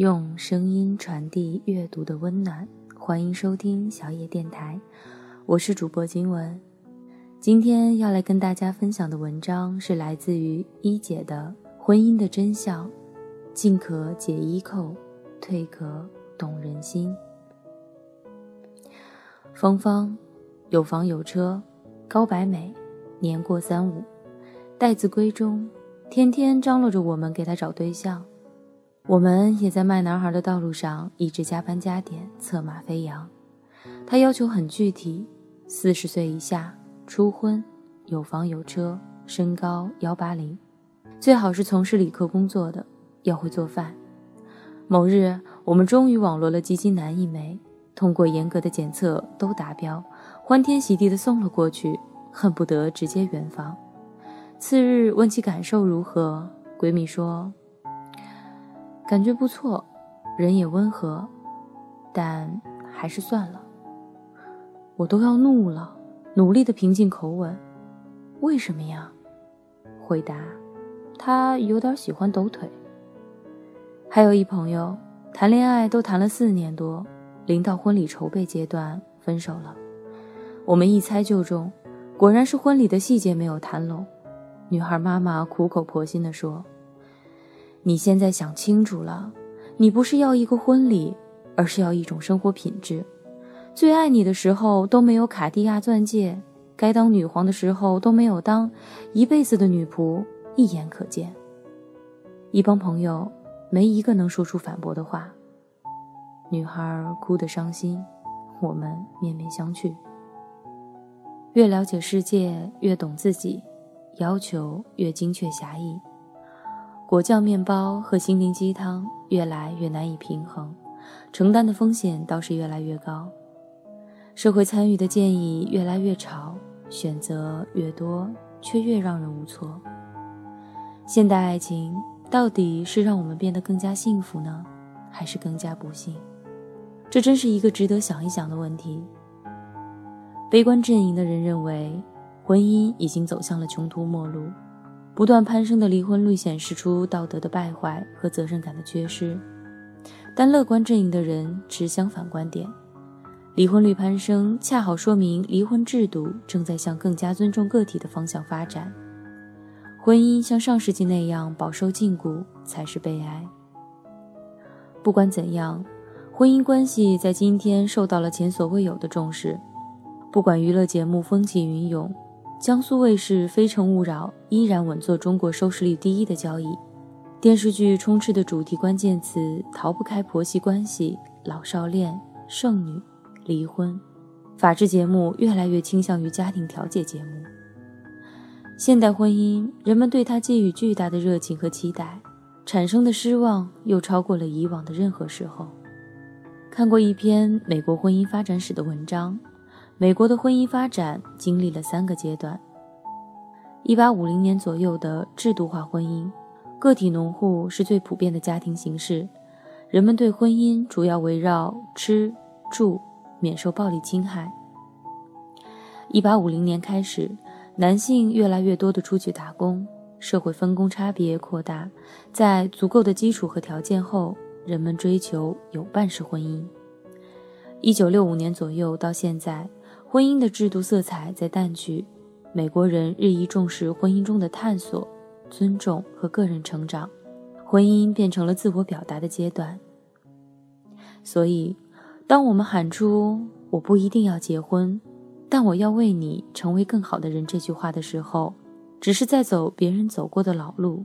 用声音传递阅读的温暖，欢迎收听小野电台，我是主播金文。今天要来跟大家分享的文章是来自于一姐的《婚姻的真相》，进可解衣扣，退可懂人心。芳芳有房有车，高白美，年过三五，待字闺中，天天张罗着我们给她找对象。我们也在卖男孩的道路上一直加班加点，策马飞扬。他要求很具体：四十岁以下，初婚，有房有车，身高幺八零，最好是从事理科工作的，要会做饭。某日，我们终于网罗了基金男一枚，通过严格的检测都达标，欢天喜地的送了过去，恨不得直接圆房。次日问其感受如何，闺蜜说。感觉不错，人也温和，但还是算了。我都要怒了，努力的平静口吻。为什么呀？回答：他有点喜欢抖腿。还有一朋友，谈恋爱都谈了四年多，临到婚礼筹备阶段分手了。我们一猜就中，果然是婚礼的细节没有谈拢。女孩妈妈苦口婆心地说。你现在想清楚了，你不是要一个婚礼，而是要一种生活品质。最爱你的时候都没有卡地亚钻戒，该当女皇的时候都没有当，一辈子的女仆一眼可见。一帮朋友没一个能说出反驳的话。女孩哭得伤心，我们面面相觑。越了解世界，越懂自己，要求越精确狭义。果酱面包和心灵鸡汤越来越难以平衡，承担的风险倒是越来越高。社会参与的建议越来越潮，选择越多，却越让人无措。现代爱情到底是让我们变得更加幸福呢，还是更加不幸？这真是一个值得想一想的问题。悲观阵营的人认为，婚姻已经走向了穷途末路。不断攀升的离婚率显示出道德的败坏和责任感的缺失，但乐观阵营的人持相反观点：离婚率攀升恰好说明离婚制度正在向更加尊重个体的方向发展，婚姻像上世纪那样饱受禁锢才是悲哀。不管怎样，婚姻关系在今天受到了前所未有的重视，不管娱乐节目风起云涌。江苏卫视《非诚勿扰》依然稳坐中国收视率第一的交易，电视剧充斥的主题关键词逃不开婆媳关系、老少恋、剩女、离婚。法制节目越来越倾向于家庭调解节目。现代婚姻，人们对它寄予巨大的热情和期待，产生的失望又超过了以往的任何时候。看过一篇美国婚姻发展史的文章。美国的婚姻发展经历了三个阶段：一八五零年左右的制度化婚姻，个体农户是最普遍的家庭形式，人们对婚姻主要围绕吃住、免受暴力侵害。一八五零年开始，男性越来越多的出去打工，社会分工差别扩大，在足够的基础和条件后，人们追求有伴式婚姻。一九六五年左右到现在。婚姻的制度色彩在淡去，美国人日益重视婚姻中的探索、尊重和个人成长，婚姻变成了自我表达的阶段。所以，当我们喊出“我不一定要结婚，但我要为你成为更好的人”这句话的时候，只是在走别人走过的老路，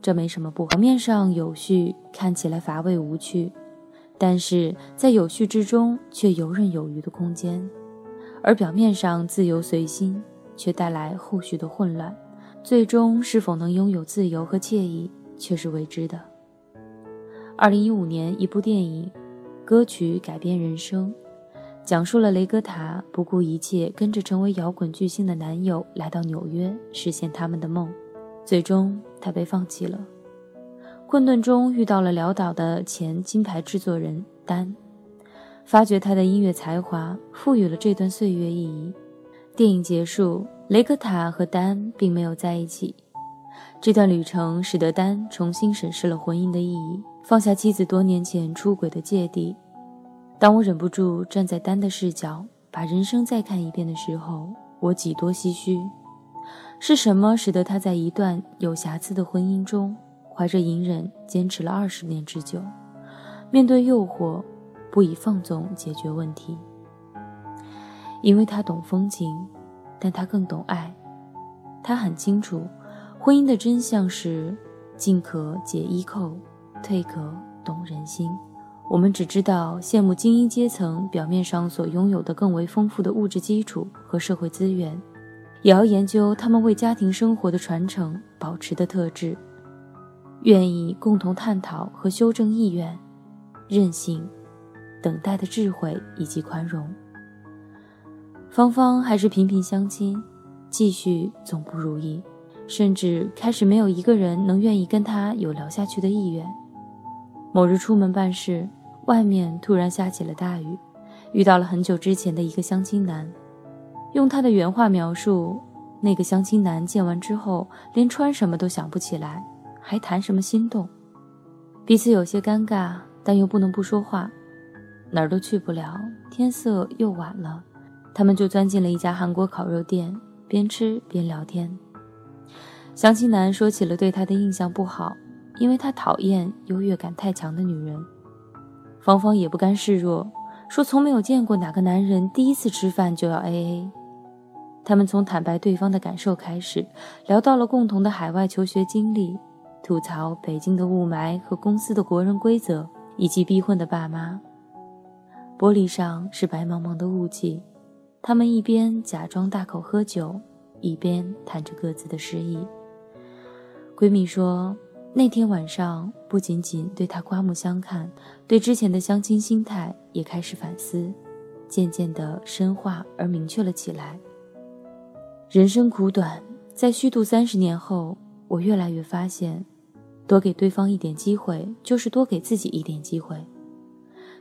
这没什么不好。表面上有序，看起来乏味无趣，但是在有序之中却游刃有余的空间。而表面上自由随心，却带来后续的混乱，最终是否能拥有自由和惬意，却是未知的。二零一五年，一部电影《歌曲改变人生》，讲述了雷格塔不顾一切跟着成为摇滚巨星的男友来到纽约，实现他们的梦，最终他被放弃了。困顿中遇到了潦倒的前金牌制作人丹。发掘他的音乐才华，赋予了这段岁月意义。电影结束，雷克塔和丹并没有在一起。这段旅程使得丹重新审视了婚姻的意义，放下妻子多年前出轨的芥蒂。当我忍不住站在丹的视角，把人生再看一遍的时候，我几多唏嘘。是什么使得他在一段有瑕疵的婚姻中，怀着隐忍坚持了二十年之久？面对诱惑，不以放纵解决问题。因为他懂风情，但他更懂爱。他很清楚，婚姻的真相是：进可解衣扣，退可懂人心。我们只知道羡慕精英阶层表面上所拥有的更为丰富的物质基础和社会资源，也要研究他们为家庭生活的传承保持的特质，愿意共同探讨和修正意愿、任性、等待的智慧以及宽容。芳芳还是频频相亲，继续总不如意，甚至开始没有一个人能愿意跟她有聊下去的意愿。某日出门办事。外面突然下起了大雨，遇到了很久之前的一个相亲男。用他的原话描述，那个相亲男见完之后，连穿什么都想不起来，还谈什么心动。彼此有些尴尬，但又不能不说话。哪儿都去不了，天色又晚了，他们就钻进了一家韩国烤肉店，边吃边聊天。相亲男说起了对他的印象不好，因为他讨厌优越感太强的女人。芳芳也不甘示弱，说从没有见过哪个男人第一次吃饭就要 A A。他们从坦白对方的感受开始，聊到了共同的海外求学经历，吐槽北京的雾霾和公司的国人规则，以及逼婚的爸妈。玻璃上是白茫茫的雾气，他们一边假装大口喝酒，一边谈着各自的失意。闺蜜说。那天晚上，不仅仅对他刮目相看，对之前的相亲心态也开始反思，渐渐的深化而明确了起来。人生苦短，在虚度三十年后，我越来越发现，多给对方一点机会，就是多给自己一点机会。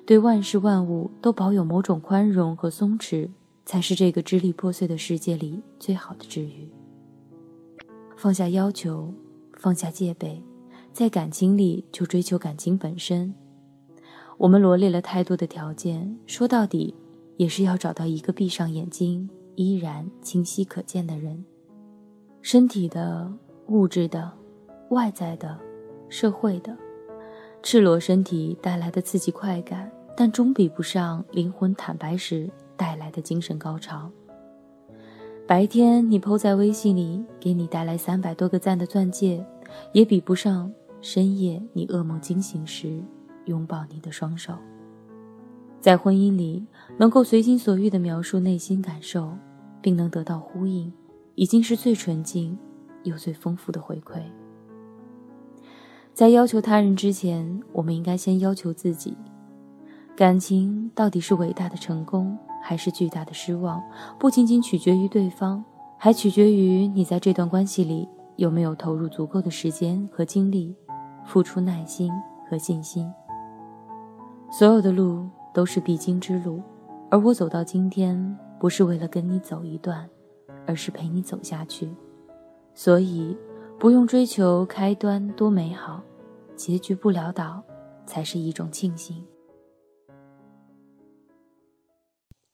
对万事万物都保有某种宽容和松弛，才是这个支离破碎的世界里最好的治愈。放下要求，放下戒备。在感情里就追求感情本身。我们罗列了太多的条件，说到底，也是要找到一个闭上眼睛依然清晰可见的人。身体的、物质的、外在的、社会的，赤裸身体带来的刺激快感，但终比不上灵魂坦白时带来的精神高潮。白天你抛在微信里给你带来三百多个赞的钻戒，也比不上。深夜，你噩梦惊醒时，拥抱你的双手。在婚姻里，能够随心所欲地描述内心感受，并能得到呼应，已经是最纯净又最丰富的回馈。在要求他人之前，我们应该先要求自己。感情到底是伟大的成功，还是巨大的失望，不仅仅取决于对方，还取决于你在这段关系里有没有投入足够的时间和精力。付出耐心和信心。所有的路都是必经之路，而我走到今天，不是为了跟你走一段，而是陪你走下去。所以，不用追求开端多美好，结局不潦倒，才是一种庆幸。